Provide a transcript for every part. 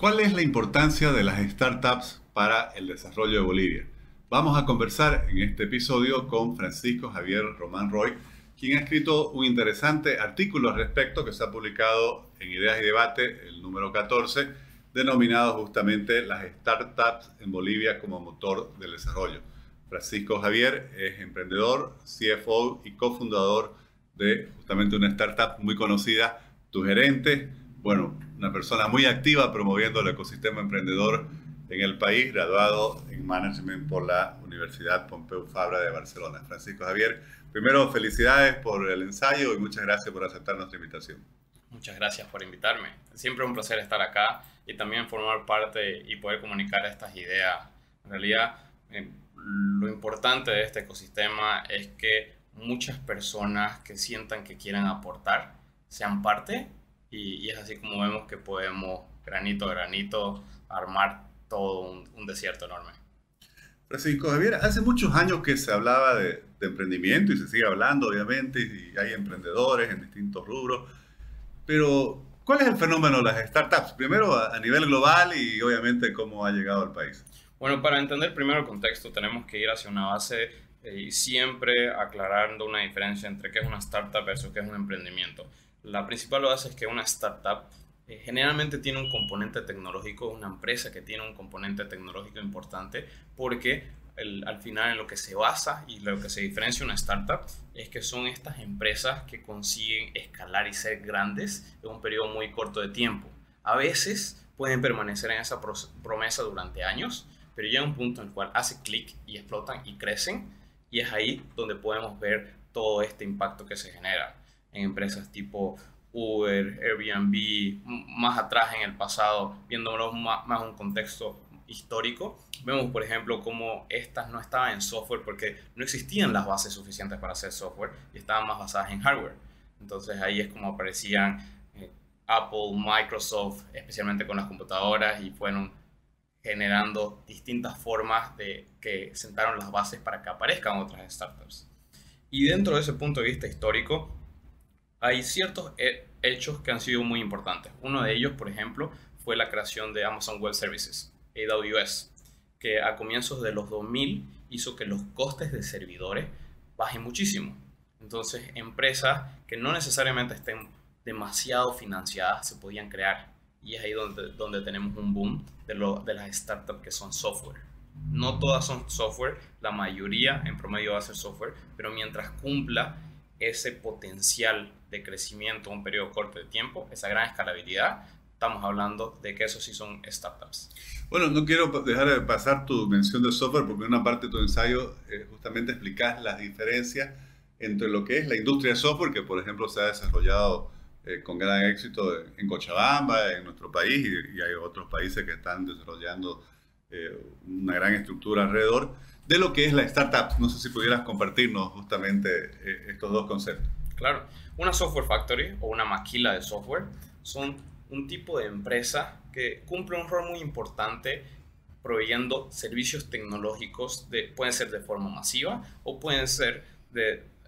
¿Cuál es la importancia de las startups para el desarrollo de Bolivia? Vamos a conversar en este episodio con Francisco Javier Román Roy, quien ha escrito un interesante artículo al respecto que se ha publicado en Ideas y Debate, el número 14, denominado justamente las startups en Bolivia como motor del desarrollo. Francisco Javier es emprendedor, CFO y cofundador de justamente una startup muy conocida, Tu Gerente, bueno, una persona muy activa promoviendo el ecosistema emprendedor en el país, graduado en Management por la Universidad Pompeu Fabra de Barcelona. Francisco Javier, primero felicidades por el ensayo y muchas gracias por aceptar nuestra invitación. Muchas gracias por invitarme. Siempre un placer estar acá y también formar parte y poder comunicar estas ideas. En realidad, eh, lo importante de este ecosistema es que muchas personas que sientan que quieren aportar sean parte y, es así como vemos que podemos granito a granito armar todo un, desierto enorme. Francisco Javier, hace muchos años que se hablaba de, emprendimiento y se sigue hablando, obviamente, y hay emprendedores en distintos rubros, pero ¿cuál es el fenómeno de las startups? Primero a, nivel global y obviamente cómo ha llegado al país. Bueno, para entender primero el contexto tenemos que ir hacia una base eh, y siempre aclarando una diferencia entre qué es una startup versus qué es un emprendimiento. La principal base es que una startup eh, generalmente tiene un componente tecnológico, una empresa que tiene un componente tecnológico importante, porque al final en lo que se basa y lo que se diferencia una startup es que son estas empresas que consiguen escalar y ser grandes en un periodo muy corto de tiempo. A veces pueden permanecer en esa promesa durante años, pero llega un punto en el cual hace clic y explotan y crecen, y es ahí donde podemos ver todo este impacto que se genera en empresas tipo Uber, Airbnb, más atrás en el pasado, viéndolo más, más un contexto histórico, vemos por ejemplo cómo estas no estaban en software porque no existían las bases suficientes para hacer software y estaban más basadas en hardware. Entonces ahí es como aparecían eh, Apple, Microsoft, especialmente con las computadoras y fueron generando distintas formas de que sentaron las bases para que aparezcan otras startups. Y dentro de ese punto de vista histórico, hay ciertos hechos que han sido muy importantes. Uno de ellos, por ejemplo, fue la creación de Amazon Web Services, AWS, que a comienzos de los 2000 hizo que los costes de servidores bajen muchísimo. Entonces, empresas que no necesariamente estén demasiado financiadas se podían crear. Y es ahí donde, donde tenemos un boom de, lo, de las startups que son software. No todas son software, la mayoría en promedio va a ser software, pero mientras cumpla ese potencial de crecimiento en un periodo corto de tiempo, esa gran escalabilidad, estamos hablando de que eso sí son startups. Bueno, no quiero dejar de pasar tu mención de software porque en una parte de tu ensayo eh, justamente explicas las diferencias entre lo que es la industria de software, que por ejemplo se ha desarrollado eh, con gran éxito en Cochabamba, en nuestro país, y, hay otros países que están desarrollando eh, una gran estructura alrededor, de lo que es la startup. No sé si pudieras compartirnos justamente estos dos conceptos. Claro, una software factory o una maquila de software son un tipo de empresa que cumple un rol muy importante proveyendo servicios tecnológicos, de, pueden ser de forma masiva o pueden ser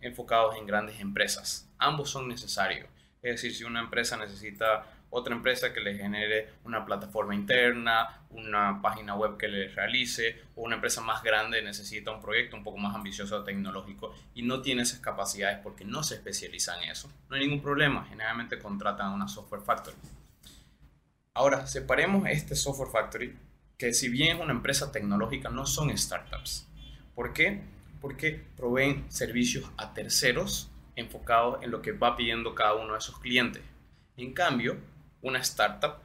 enfocados en grandes empresas. Ambos son necesarios. Es decir, si una empresa necesita otra empresa que le genere una plataforma interna, una página web que le realice, o una empresa más grande necesita un proyecto un poco más ambicioso tecnológico y no tiene esas capacidades porque no se especializa en eso. No hay ningún problema, generalmente contratan una software factory. Ahora, separemos este software factory, que si bien es una empresa tecnológica, no son startups. ¿Por qué? Porque proveen servicios a terceros enfocados en lo que va pidiendo cada uno de esos clientes. En cambio, una startup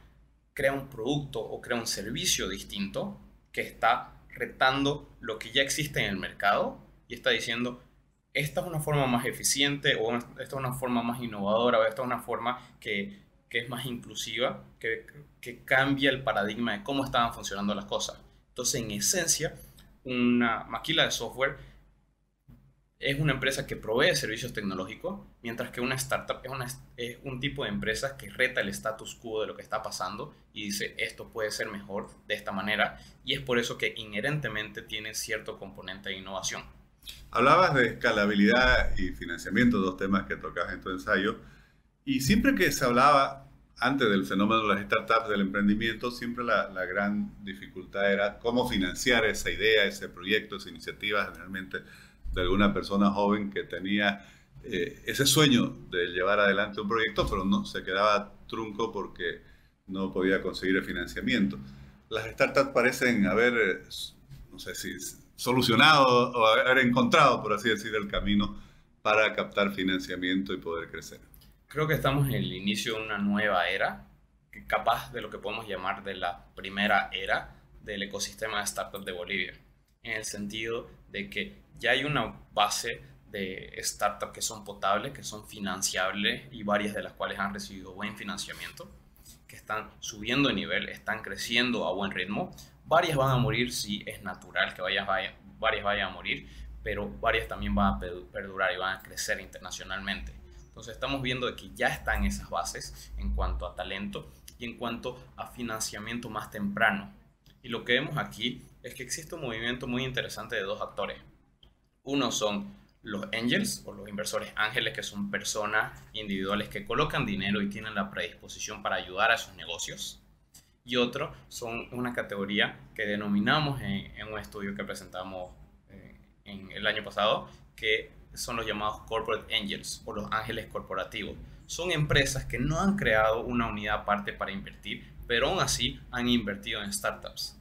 crea un producto o crea un servicio distinto que está retando lo que ya existe en el mercado y está diciendo, esta es una forma más eficiente o esta es una forma más innovadora o esta es una forma que, que es más inclusiva, que, que cambia el paradigma de cómo estaban funcionando las cosas. Entonces, en esencia, una maquila de software es una empresa que provee servicios tecnológicos, mientras que una startup es, un tipo de empresa que reta el status quo de lo que está pasando y dice esto puede ser mejor de esta manera y es por eso que inherentemente tiene cierto componente de innovación. Hablabas de escalabilidad y financiamiento, dos temas que tocas en tu ensayo, y siempre que se hablaba antes del fenómeno de las startups del emprendimiento, siempre la, gran dificultad era cómo financiar esa idea, ese proyecto, esa iniciativa, generalmente de alguna persona joven que tenía eh, ese sueño de llevar adelante un proyecto, pero no se quedaba trunco porque no podía conseguir el financiamiento. Las startups parecen haber, eh, no sé si solucionado o haber encontrado, por así decir, el camino para captar financiamiento y poder crecer. Creo que estamos en el inicio de una nueva era, capaz de lo que podemos llamar de la primera era del ecosistema de startups de Bolivia, en el sentido de que ya hay una base de startups que son potables, que son financiables y varias de las cuales han recibido buen financiamiento, que están subiendo de nivel, están creciendo a buen ritmo. Varias van a morir si es natural que varias, varias vayan a morir, pero varias también van a perdurar y van a crecer internacionalmente. Entonces estamos viendo que ya están esas bases en cuanto a talento y en cuanto a financiamiento más temprano. Y lo que vemos aquí es que existe un movimiento muy interesante de dos actores. Uno son los angels o los inversores ángeles, que son personas individuales que colocan dinero y tienen la predisposición para ayudar a sus negocios. Y otro son una categoría que denominamos en, un estudio que presentamos eh, en el año pasado, que son los llamados corporate angels o los ángeles corporativos. Son empresas que no han creado una unidad aparte para invertir, pero aún así han invertido en startups,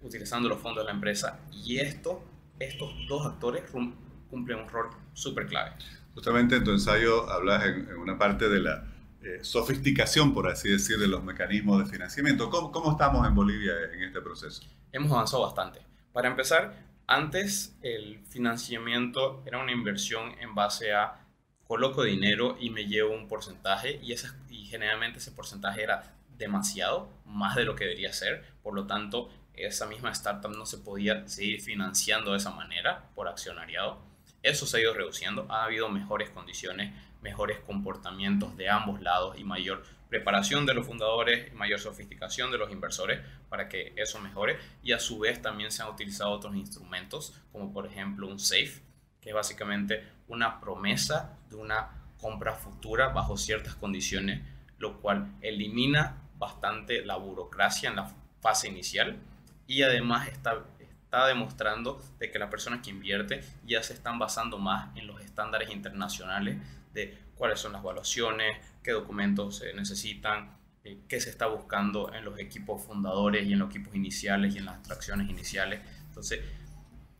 utilizando los fondos de la empresa. Y esto, estos dos actores cumplen un rol súper clave. Justamente en tu ensayo hablas en, una parte de la eh, sofisticación, por así decir, de los mecanismos de financiamiento. ¿Cómo, ¿Cómo estamos en Bolivia en este proceso? Hemos avanzado bastante. Para empezar, antes el financiamiento era una inversión en base a coloco dinero y me llevo un porcentaje y, ese, y generalmente ese porcentaje era demasiado, más de lo que debería ser. Por lo tanto, esa misma startup no se podía seguir financiando de esa manera por accionariado. Eso se ha ido reduciendo, ha habido mejores condiciones, mejores comportamientos de ambos lados y mayor preparación de los fundadores mayor sofisticación de los inversores para que eso mejore. Y a su vez también se han utilizado otros instrumentos, como por ejemplo un SAFE, que es básicamente una promesa de una compra futura bajo ciertas condiciones, lo cual elimina bastante la burocracia en la fase inicial y además está, está demostrando de que las personas que invierten ya se están basando más en los estándares internacionales de cuáles son las evaluaciones, qué documentos se necesitan, eh, qué se está buscando en los equipos fundadores y en los equipos iniciales y en las atracciones iniciales. Entonces,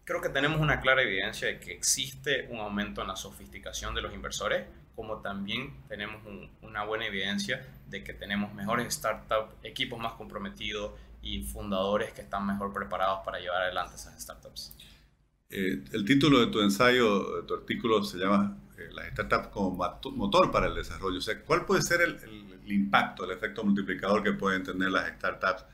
creo que tenemos una clara evidencia de que existe un aumento en la sofisticación de los inversores, como también tenemos una buena evidencia de que tenemos mejores startups, equipos más comprometidos y fundadores que están mejor preparados para llevar adelante esas startups. Eh, el título de tu ensayo, de tu artículo, se llama eh, Las startups como motor para el desarrollo. O sea, ¿cuál puede ser el, el, impacto, el efecto multiplicador que pueden tener las startups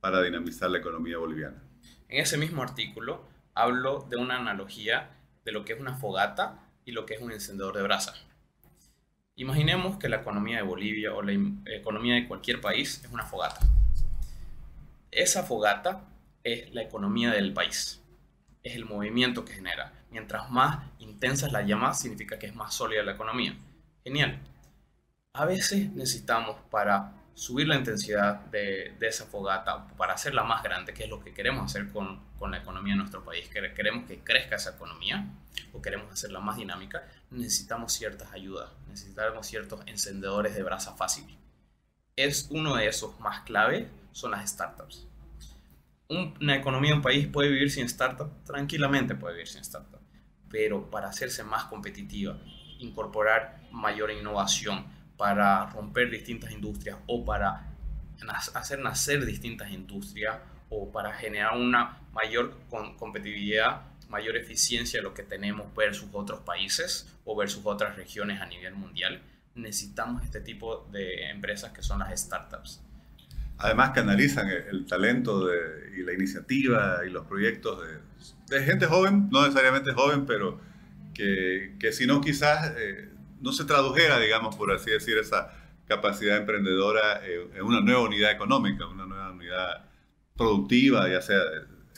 para dinamizar la economía boliviana? En ese mismo artículo hablo de una analogía de lo que es una fogata y lo que es un encendedor de brasa. Imaginemos que la economía de Bolivia o la economía de cualquier país es una fogata esa fogata es la economía del país, es el movimiento que genera. Mientras más intensa es la significa que es más sólida la economía. Genial. A veces necesitamos para subir la intensidad de, esa fogata, para hacerla más grande, que es lo que queremos hacer con, con la economía de nuestro país, queremos que crezca esa economía o queremos hacerla más dinámica, necesitamos ciertas ayudas, necesitamos ciertos encendedores de brasa fácil. Es uno de esos más clave son las startups. Una economía un país puede vivir sin startup, tranquilamente puede vivir sin startup, pero para hacerse más competitiva, incorporar mayor innovación, para romper distintas industrias o para hacer nacer distintas industrias o para generar una mayor competitividad, mayor eficiencia de lo que tenemos versus otros países o versus otras regiones a nivel mundial, necesitamos este tipo de empresas que son las startups. Además canalizan el, talento de, y la iniciativa y los proyectos de, de, gente joven, no necesariamente joven, pero que, que si no quizás eh, no se tradujera, digamos, por así decir, esa capacidad emprendedora en una nueva unidad económica, una nueva unidad productiva, ya sea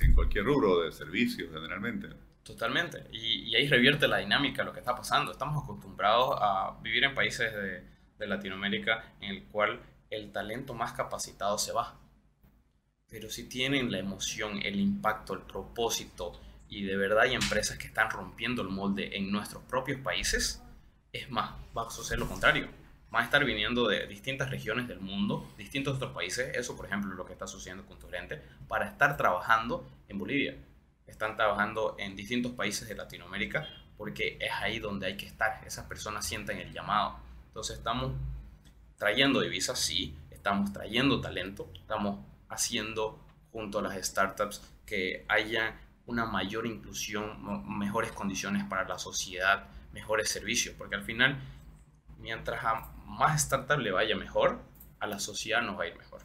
en cualquier rubro de servicios generalmente. Totalmente, y, ahí revierte la dinámica, lo que está pasando. Estamos acostumbrados a vivir en países de Latinoamérica en el cual el talento más capacitado se va. Pero si tienen la emoción, el impacto, el propósito, y de verdad hay empresas que están rompiendo el molde en nuestros propios países, es más, va a suceder lo contrario. Van a estar viniendo de distintas regiones del mundo, distintos otros países, eso por ejemplo es lo que está sucediendo con tu para estar trabajando en Bolivia. Están trabajando en distintos países de Latinoamérica porque es ahí donde hay que estar. Esas personas sienten el llamado. Entonces estamos trayendo divisas, sí, estamos trayendo talento, estamos haciendo junto a las startups que haya una mayor inclusión, mejores condiciones para la sociedad, mejores servicios, porque al final, mientras a más startups le vaya mejor, a la sociedad nos va a ir mejor.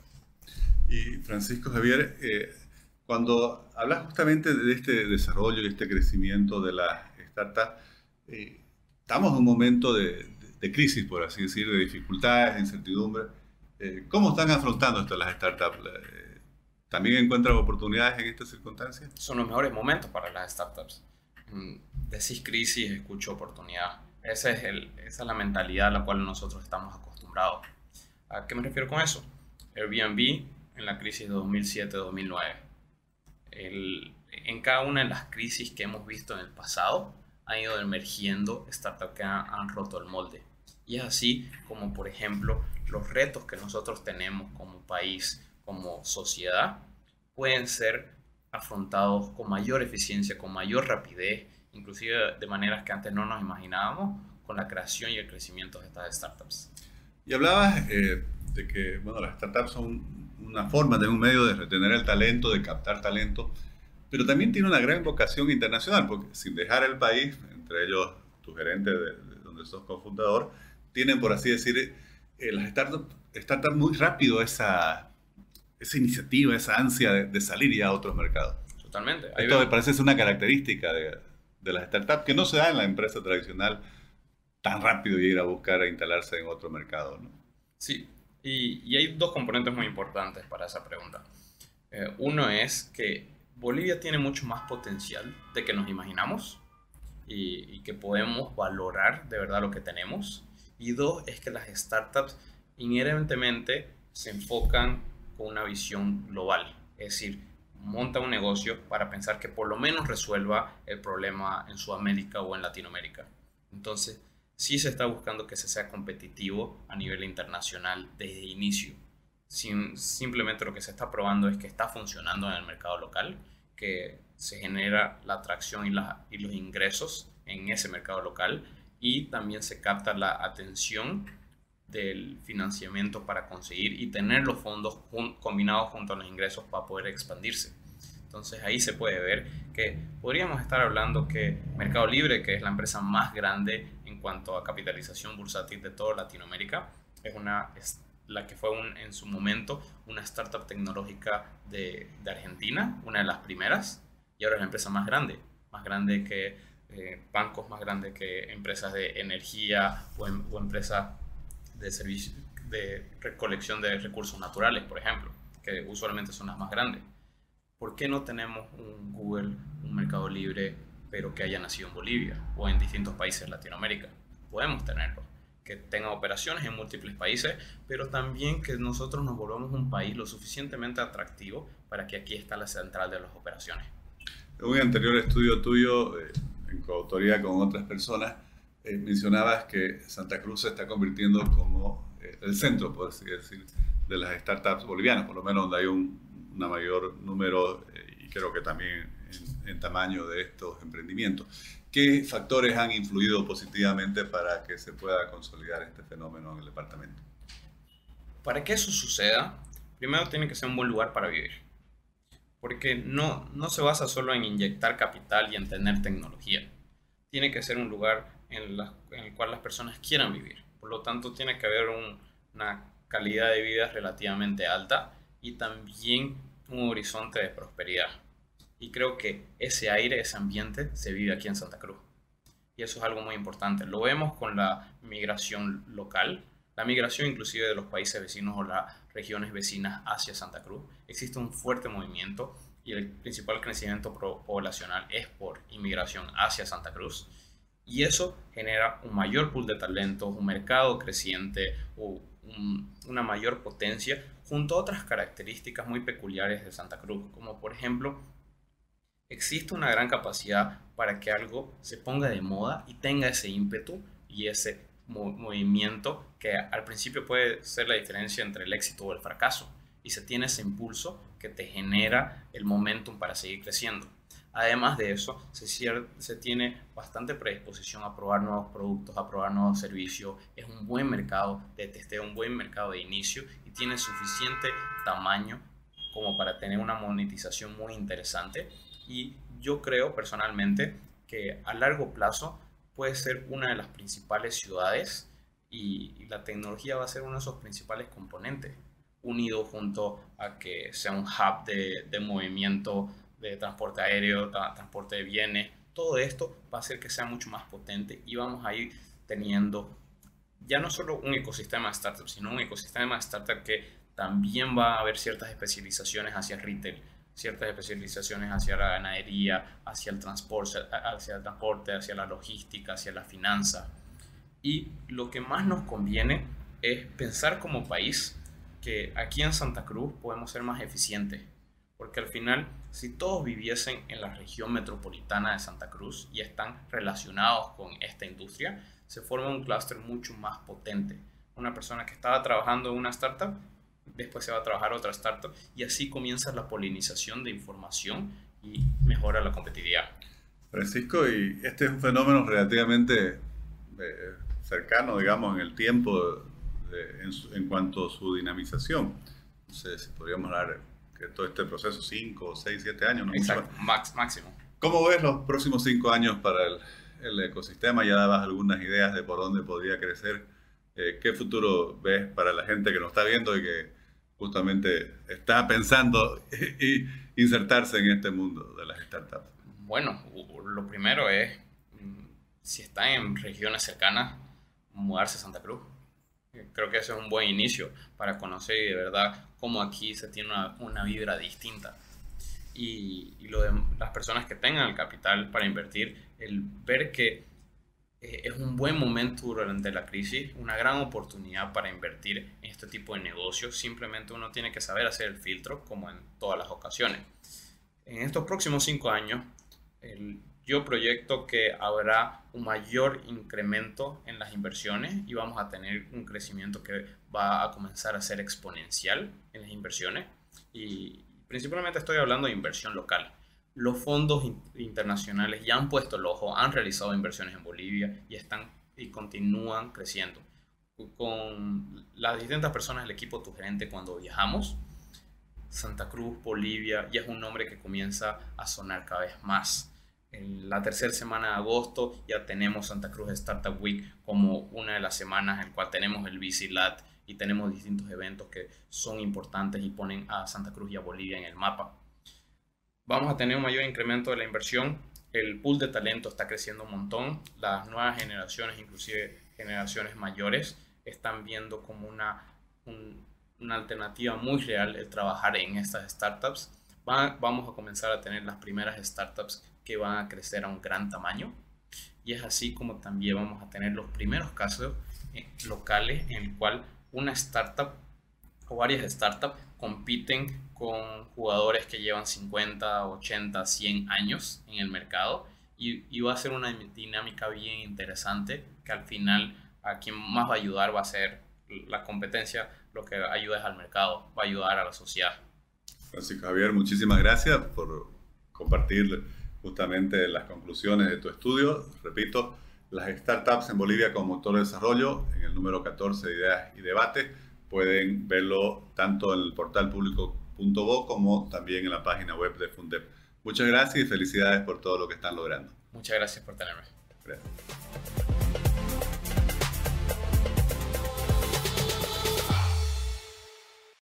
Y Francisco Javier, eh, cuando hablas justamente de este desarrollo y este crecimiento de las startups, eh, estamos en un momento de, de crisis, por así decir, de dificultades, de incertidumbre. Eh, ¿Cómo están afrontando esto las startups? Eh, ¿También encuentran oportunidades en estas circunstancias? Son los mejores momentos para las startups. Mm, decís crisis, escucho oportunidad. Esa es, el, esa es la mentalidad a la cual nosotros estamos acostumbrados. ¿A qué me refiero con eso? Airbnb en la crisis de 2007-2009. En cada una de las crisis que hemos visto en el pasado, han ido emergiendo startups que han, roto el molde. Y es así como, por ejemplo, los retos que nosotros tenemos como país, como sociedad, pueden ser afrontados con mayor eficiencia, con mayor rapidez, inclusive de maneras que antes no nos imaginábamos, con la creación y el crecimiento de estas startups. Y hablabas eh, de que bueno, las startups son una forma, de un medio de retener el talento, de captar talento, pero también tiene una gran vocación internacional, porque sin dejar el país, entre ellos tu gerente de, donde sos cofundador, tienen, por así decir, eh, las startups, startups muy rápido esa, esa iniciativa, esa ansia de, salir ya a otros mercados. Totalmente. Esto me parece ser una característica de, de las startups que no se da en la empresa tradicional tan rápido ir a buscar a instalarse en otro mercado. ¿no? Sí, y, y, hay dos componentes muy importantes para esa pregunta. Eh, uno es que Bolivia tiene mucho más potencial de que nos imaginamos y, que podemos valorar de verdad lo que tenemos. Y dos, es que las startups inherentemente se enfocan con una visión global. Es decir, monta un negocio para pensar que por lo menos resuelva el problema en Sudamérica o en Latinoamérica. Entonces, sí se está buscando que se sea competitivo a nivel internacional desde inicio simplemente lo que se está probando es que está funcionando en el mercado local, que se genera la atracción y los ingresos en ese mercado local y también se capta la atención del financiamiento para conseguir y tener los fondos combinados junto a los ingresos para poder expandirse. Entonces ahí se puede ver que podríamos estar hablando que Mercado Libre, que es la empresa más grande en cuanto a capitalización bursátil de toda Latinoamérica, es una la que fue en su momento una startup tecnológica de, de, Argentina, una de las primeras, y ahora es la empresa más grande, más grande que eh, bancos, más grande que empresas de energía o, em, o empresas de servicio, de recolección de recursos naturales, por ejemplo, que usualmente son las más grandes. ¿Por qué no tenemos un Google, un Mercado Libre, pero que haya nacido en Bolivia o en distintos países de Latinoamérica? Podemos tenerlo que tenga operaciones en múltiples países, pero también que nosotros nos volvamos un país lo suficientemente atractivo para que aquí está la central de las operaciones. En un anterior estudio tuyo, eh, en coautoría con otras personas, eh, mencionabas que Santa Cruz se está convirtiendo como eh, el centro, por así decir, de las startups bolivianas, por lo menos donde hay un una mayor número y creo que también en, en tamaño de estos emprendimientos. ¿Qué factores han influido positivamente para que se pueda consolidar este fenómeno en el departamento? Para que eso suceda, primero tiene que ser un buen lugar para vivir. Porque no, no se basa solo en inyectar capital y en tener tecnología. Tiene que ser un lugar en, el cual las personas quieran vivir. Por lo tanto, tiene que haber una calidad de vida relativamente alta y también un horizonte de prosperidad. Y creo que ese aire, ese ambiente se vive aquí en Santa Cruz. Y eso es algo muy importante. Lo vemos con la migración local, la migración inclusive de los países vecinos o las regiones vecinas hacia Santa Cruz. Existe un fuerte movimiento y el principal crecimiento poblacional es por inmigración hacia Santa Cruz. Y eso genera un mayor pool de talentos, un mercado creciente, un una mayor potencia junto a otras características muy peculiares de Santa Cruz, como por ejemplo, existe una gran capacidad para que algo se ponga de moda y tenga ese ímpetu y ese movimiento que al principio puede ser la diferencia entre el éxito o el fracaso y se tiene ese impulso que te genera el momentum para seguir creciendo. Además de eso, se, se, tiene bastante predisposición a probar nuevos productos, a probar nuevos servicios. Es un buen mercado de testeo, un buen mercado de inicio y tiene suficiente tamaño como para tener una monetización muy interesante. Y yo creo personalmente que a largo plazo puede ser una de las principales ciudades y, la tecnología va a ser uno de esos principales componentes, unido junto a que sea un hub de, de movimiento de transporte aéreo, transporte de bienes, todo esto va a hacer que sea mucho más potente y vamos a ir teniendo ya no solo un ecosistema de startups, sino un ecosistema de startups que también va a haber ciertas especializaciones hacia retail, ciertas especializaciones hacia la ganadería, hacia el transporte, hacia el transporte, hacia la logística, hacia la finanza. Y lo que más nos conviene es pensar como país que aquí en Santa Cruz podemos ser más eficientes porque al final, si todos viviesen en la región metropolitana de Santa Cruz y están relacionados con esta industria, se forma un clúster mucho más potente. Una persona que estaba trabajando en una startup, después se va a trabajar otra startup y así comienza la polinización de información y mejora la competitividad. Francisco, y este es un fenómeno relativamente eh, cercano, digamos, en el tiempo en, cuanto a su dinamización. No sé si podríamos hablar que todo este proceso, 5, 6, 7 años. Exacto, max, máximo. ¿Cómo ves los próximos 5 años para el, el, ecosistema? Ya dabas algunas ideas de por dónde podría crecer. Eh, ¿Qué futuro ves para la gente que nos está viendo y que justamente está pensando y insertarse en este mundo de las startups? Bueno, lo primero es, mm, si está en regiones cercanas, mudarse a Santa Cruz Creo que ese es un buen inicio para conocer de verdad cómo aquí se tiene una, una vibra distinta. Y, y, lo de las personas que tengan el capital para invertir, el ver que eh, es un buen momento durante la crisis, una gran oportunidad para invertir en este tipo de negocios. Simplemente uno tiene que saber hacer el filtro como en todas las ocasiones. En estos próximos cinco años, el, yo proyecto que habrá un mayor incremento en las inversiones y vamos a tener un crecimiento que va a comenzar a ser exponencial en las inversiones. Y principalmente estoy hablando de inversión local. Los fondos internacionales ya han puesto el ojo, han realizado inversiones en Bolivia y están y continúan creciendo. Con las distintas personas del equipo Tu Gerente cuando viajamos, Santa Cruz, Bolivia, ya es un nombre que comienza a sonar cada vez más en la tercera semana de agosto ya tenemos Santa Cruz Startup Week como una de las semanas en la cual tenemos el BC y tenemos distintos eventos que son importantes y ponen a Santa Cruz y a Bolivia en el mapa. Vamos a tener un mayor incremento de la inversión, el pool de talento está creciendo un montón, las nuevas generaciones, inclusive generaciones mayores, están viendo como una, una alternativa muy real el trabajar en estas startups. vamos a comenzar a tener las primeras startups que van a crecer a un gran tamaño. Y es así como también vamos a tener los primeros casos eh, locales en el cual una startup o varias startups compiten con jugadores que llevan 50, 80, 100 años en el mercado y, y, va a ser una dinámica bien interesante que al final a quien más va a ayudar va a ser la competencia, lo que ayuda es al mercado, va a ayudar a la sociedad. Francisco Javier, muchísimas gracias por compartir justamente las conclusiones de tu estudio. Repito, las startups en Bolivia como motor de desarrollo, en el número 14 de Ideas y Debate. Pueden verlo tanto en el portal público.bo como también en la página web de Fundep. Muchas gracias y felicidades por todo lo que están logrando. Muchas gracias por tenerme. Gracias.